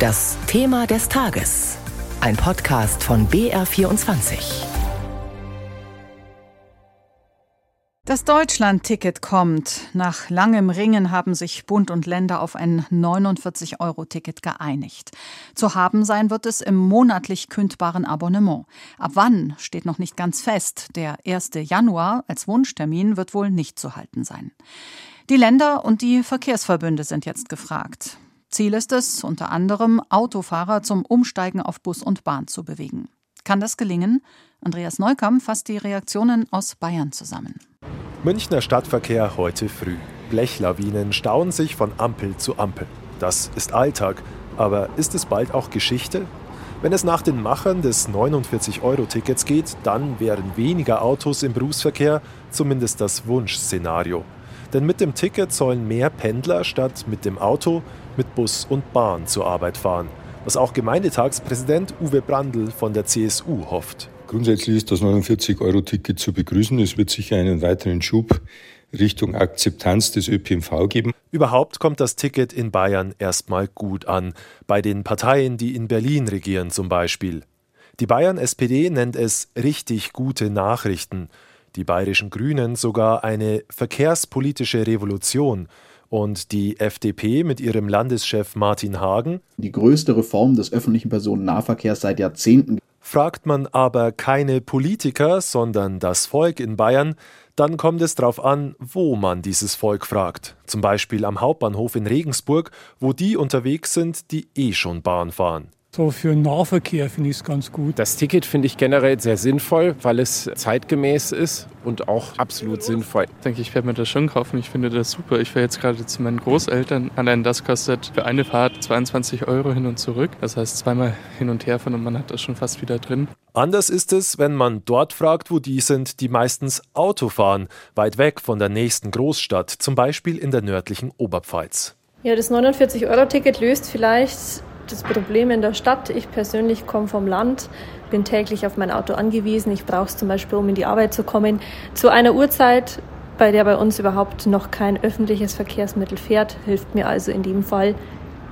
Das Thema des Tages. Ein Podcast von BR24. Das Deutschland-Ticket kommt. Nach langem Ringen haben sich Bund und Länder auf ein 49-Euro-Ticket geeinigt. Zu haben sein wird es im monatlich kündbaren Abonnement. Ab wann steht noch nicht ganz fest. Der 1. Januar als Wunschtermin wird wohl nicht zu halten sein. Die Länder und die Verkehrsverbünde sind jetzt gefragt. Ziel ist es, unter anderem Autofahrer zum Umsteigen auf Bus und Bahn zu bewegen. Kann das gelingen? Andreas Neukamp fasst die Reaktionen aus Bayern zusammen. Münchner Stadtverkehr heute früh. Blechlawinen stauen sich von Ampel zu Ampel. Das ist Alltag. Aber ist es bald auch Geschichte? Wenn es nach den Machern des 49-Euro-Tickets geht, dann wären weniger Autos im Berufsverkehr zumindest das Wunschszenario. Denn mit dem Ticket sollen mehr Pendler statt mit dem Auto mit Bus und Bahn zur Arbeit fahren, was auch Gemeindetagspräsident Uwe Brandl von der CSU hofft. Grundsätzlich ist das 49-Euro-Ticket zu begrüßen. Es wird sicher einen weiteren Schub Richtung Akzeptanz des ÖPNV geben. Überhaupt kommt das Ticket in Bayern erstmal gut an, bei den Parteien, die in Berlin regieren zum Beispiel. Die Bayern SPD nennt es richtig gute Nachrichten, die bayerischen Grünen sogar eine verkehrspolitische Revolution und die FDP mit ihrem Landeschef Martin Hagen die größte Reform des öffentlichen Personennahverkehrs seit Jahrzehnten. Fragt man aber keine Politiker, sondern das Volk in Bayern, dann kommt es darauf an, wo man dieses Volk fragt. Zum Beispiel am Hauptbahnhof in Regensburg, wo die unterwegs sind, die eh schon Bahn fahren. So für Nahverkehr finde ich es ganz gut. Das Ticket finde ich generell sehr sinnvoll, weil es zeitgemäß ist und auch absolut sinnvoll. Ich denke, ich werde mir das schon kaufen. Ich finde das super. Ich fahre jetzt gerade zu meinen Großeltern. Allein das kostet für eine Fahrt 22 Euro hin und zurück. Das heißt zweimal hin und her fahren und man hat das schon fast wieder drin. Anders ist es, wenn man dort fragt, wo die sind, die meistens Auto fahren, weit weg von der nächsten Großstadt, zum Beispiel in der nördlichen Oberpfalz. Ja, das 49-Euro-Ticket löst vielleicht das Problem in der Stadt. Ich persönlich komme vom Land, bin täglich auf mein Auto angewiesen. Ich brauche es zum Beispiel, um in die Arbeit zu kommen. Zu einer Uhrzeit, bei der bei uns überhaupt noch kein öffentliches Verkehrsmittel fährt, hilft mir also in dem Fall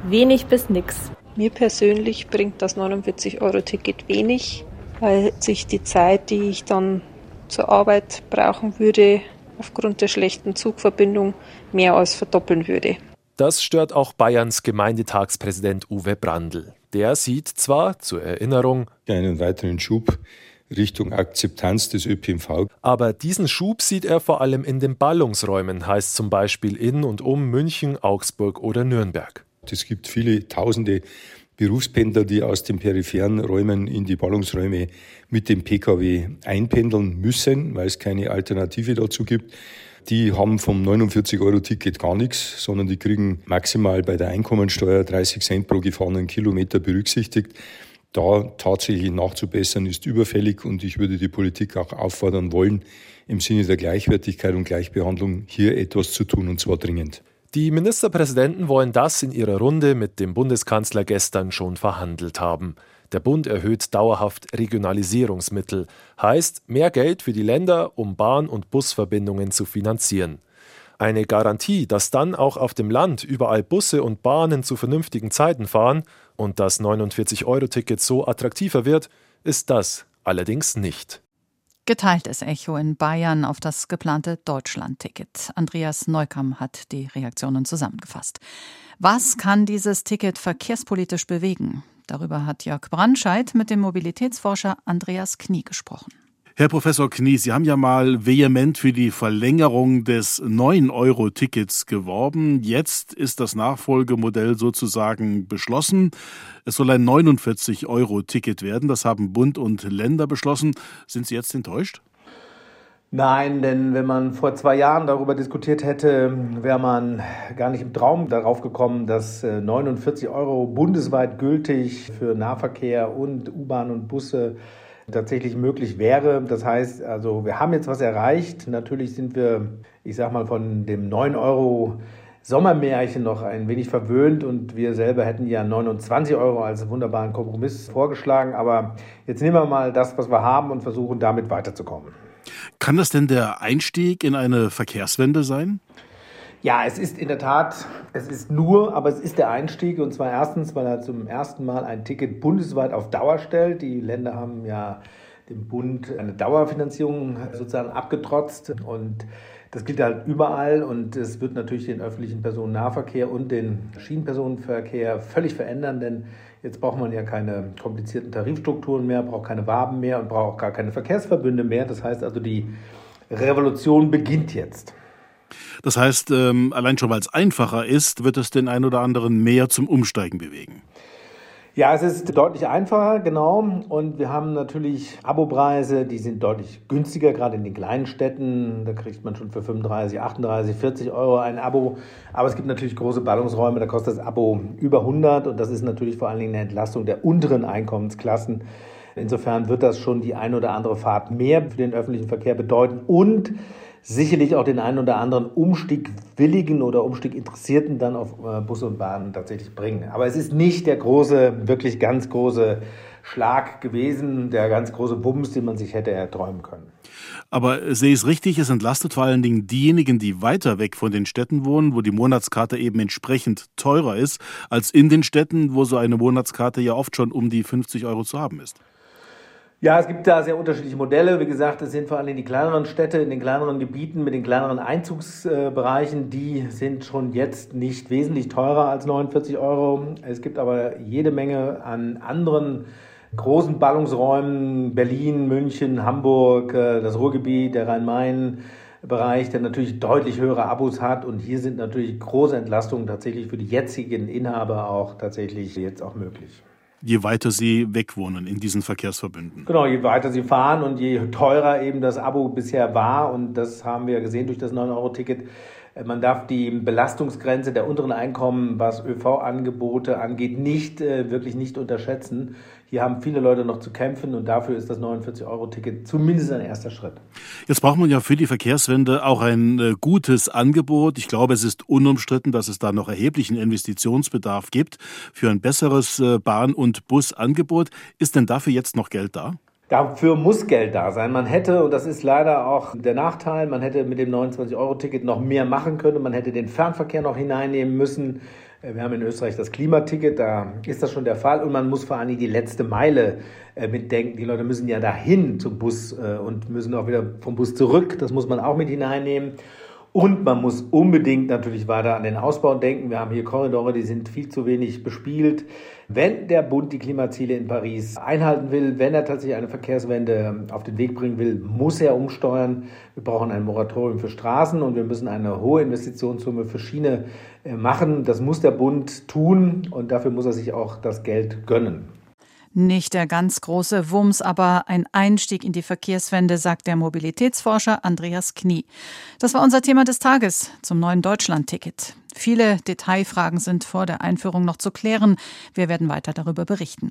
wenig bis nichts. Mir persönlich bringt das 49-Euro-Ticket wenig, weil sich die Zeit, die ich dann zur Arbeit brauchen würde, aufgrund der schlechten Zugverbindung mehr als verdoppeln würde. Das stört auch Bayerns Gemeindetagspräsident Uwe Brandl. Der sieht zwar zur Erinnerung einen weiteren Schub Richtung Akzeptanz des ÖPNV. Aber diesen Schub sieht er vor allem in den Ballungsräumen, heißt zum Beispiel in und um München, Augsburg oder Nürnberg. Es gibt viele tausende Berufspendler, die aus den peripheren Räumen in die Ballungsräume mit dem Pkw einpendeln müssen, weil es keine Alternative dazu gibt. Die haben vom 49-Euro-Ticket gar nichts, sondern die kriegen maximal bei der Einkommensteuer 30 Cent pro gefahrenen Kilometer berücksichtigt. Da tatsächlich nachzubessern ist überfällig und ich würde die Politik auch auffordern wollen, im Sinne der Gleichwertigkeit und Gleichbehandlung hier etwas zu tun und zwar dringend. Die Ministerpräsidenten wollen das in ihrer Runde mit dem Bundeskanzler gestern schon verhandelt haben. Der Bund erhöht dauerhaft Regionalisierungsmittel, heißt mehr Geld für die Länder, um Bahn- und Busverbindungen zu finanzieren. Eine Garantie, dass dann auch auf dem Land überall Busse und Bahnen zu vernünftigen Zeiten fahren und das 49-Euro-Ticket so attraktiver wird, ist das allerdings nicht. Geteiltes Echo in Bayern auf das geplante Deutschland-Ticket. Andreas Neukam hat die Reaktionen zusammengefasst. Was kann dieses Ticket verkehrspolitisch bewegen? Darüber hat Jörg Brandscheid mit dem Mobilitätsforscher Andreas Knie gesprochen. Herr Professor Knie, Sie haben ja mal vehement für die Verlängerung des 9-Euro-Tickets geworben. Jetzt ist das Nachfolgemodell sozusagen beschlossen. Es soll ein 49-Euro-Ticket werden. Das haben Bund und Länder beschlossen. Sind Sie jetzt enttäuscht? Nein, denn wenn man vor zwei Jahren darüber diskutiert hätte, wäre man gar nicht im Traum darauf gekommen, dass 49 äh, Euro bundesweit gültig für Nahverkehr und U-Bahn und Busse tatsächlich möglich wäre. Das heißt, also wir haben jetzt was erreicht. Natürlich sind wir, ich sag mal, von dem 9 Euro Sommermärchen noch ein wenig verwöhnt und wir selber hätten ja 29 Euro als wunderbaren Kompromiss vorgeschlagen. Aber jetzt nehmen wir mal das, was wir haben und versuchen damit weiterzukommen. Kann das denn der Einstieg in eine Verkehrswende sein? Ja, es ist in der Tat, es ist nur, aber es ist der Einstieg und zwar erstens, weil er zum ersten Mal ein Ticket bundesweit auf Dauer stellt. Die Länder haben ja dem Bund eine Dauerfinanzierung sozusagen abgetrotzt und das gilt halt überall und es wird natürlich den öffentlichen Personennahverkehr und den Schienenpersonenverkehr völlig verändern, denn jetzt braucht man ja keine komplizierten Tarifstrukturen mehr, braucht keine Waben mehr und braucht auch gar keine Verkehrsverbünde mehr. Das heißt also, die Revolution beginnt jetzt. Das heißt, ähm, allein schon weil es einfacher ist, wird es den einen oder anderen mehr zum Umsteigen bewegen. Ja, es ist deutlich einfacher, genau. Und wir haben natürlich Abopreise, die sind deutlich günstiger, gerade in den kleinen Städten. Da kriegt man schon für 35, 38, 40 Euro ein Abo. Aber es gibt natürlich große Ballungsräume, da kostet das Abo über 100. Und das ist natürlich vor allen Dingen eine Entlastung der unteren Einkommensklassen. Insofern wird das schon die ein oder andere Fahrt mehr für den öffentlichen Verkehr bedeuten. Und sicherlich auch den einen oder anderen Umstiegwilligen oder Umstieginteressierten dann auf äh, Busse und Bahnen tatsächlich bringen. Aber es ist nicht der große, wirklich ganz große Schlag gewesen, der ganz große Bums, den man sich hätte erträumen können. Aber sehe ich es richtig, es entlastet vor allen Dingen diejenigen, die weiter weg von den Städten wohnen, wo die Monatskarte eben entsprechend teurer ist, als in den Städten, wo so eine Monatskarte ja oft schon um die 50 Euro zu haben ist. Ja, es gibt da sehr unterschiedliche Modelle. Wie gesagt, es sind vor allem die kleineren Städte in den kleineren Gebieten mit den kleineren Einzugsbereichen, die sind schon jetzt nicht wesentlich teurer als 49 Euro. Es gibt aber jede Menge an anderen großen Ballungsräumen, Berlin, München, Hamburg, äh, das Ruhrgebiet, der Rhein-Main, Bereich, der natürlich deutlich höhere Abos hat. Und hier sind natürlich große Entlastungen tatsächlich für die jetzigen Inhaber auch tatsächlich jetzt auch möglich je weiter sie wegwohnen in diesen Verkehrsverbünden. Genau, je weiter sie fahren und je teurer eben das Abo bisher war, und das haben wir gesehen durch das 9-Euro-Ticket, äh, man darf die Belastungsgrenze der unteren Einkommen, was ÖV-Angebote angeht, nicht äh, wirklich nicht unterschätzen. Hier haben viele Leute noch zu kämpfen und dafür ist das 49-Euro-Ticket zumindest ein erster Schritt. Jetzt braucht man ja für die Verkehrswende auch ein äh, gutes Angebot. Ich glaube, es ist unumstritten, dass es da noch erheblichen Investitionsbedarf gibt für ein besseres äh, Bahn- und Busangebot. Ist denn dafür jetzt noch Geld da? Dafür muss Geld da sein. Man hätte, und das ist leider auch der Nachteil, man hätte mit dem 29-Euro-Ticket noch mehr machen können. Man hätte den Fernverkehr noch hineinnehmen müssen. Äh, wir haben in Österreich das Klimaticket, da ist das schon der Fall und man muss vor allem die letzte Meile äh, mitdenken. Die Leute müssen ja dahin zum Bus äh, und müssen auch wieder vom Bus zurück. Das muss man auch mit hineinnehmen. Und man muss unbedingt natürlich weiter an den Ausbau denken. Wir haben hier Korridore, die sind viel zu wenig bespielt. Wenn der Bund die Klimaziele in Paris einhalten will, wenn er tatsächlich eine Verkehrswende auf den Weg bringen will, muss er umsteuern. Wir brauchen ein Moratorium für Straßen und wir müssen eine hohe Investitionssumme für Schiene äh, machen. Das muss der Bund tun und dafür muss er sich auch das Geld gönnen. Nicht der ganz große Wumms, aber ein Einstieg in die Verkehrswende, sagt der Mobilitätsforscher Andreas Knie. Das war unser Thema des Tages zum neuen Deutschland-Ticket. Viele Detailfragen sind vor der Einführung noch zu klären. Wir werden weiter darüber berichten.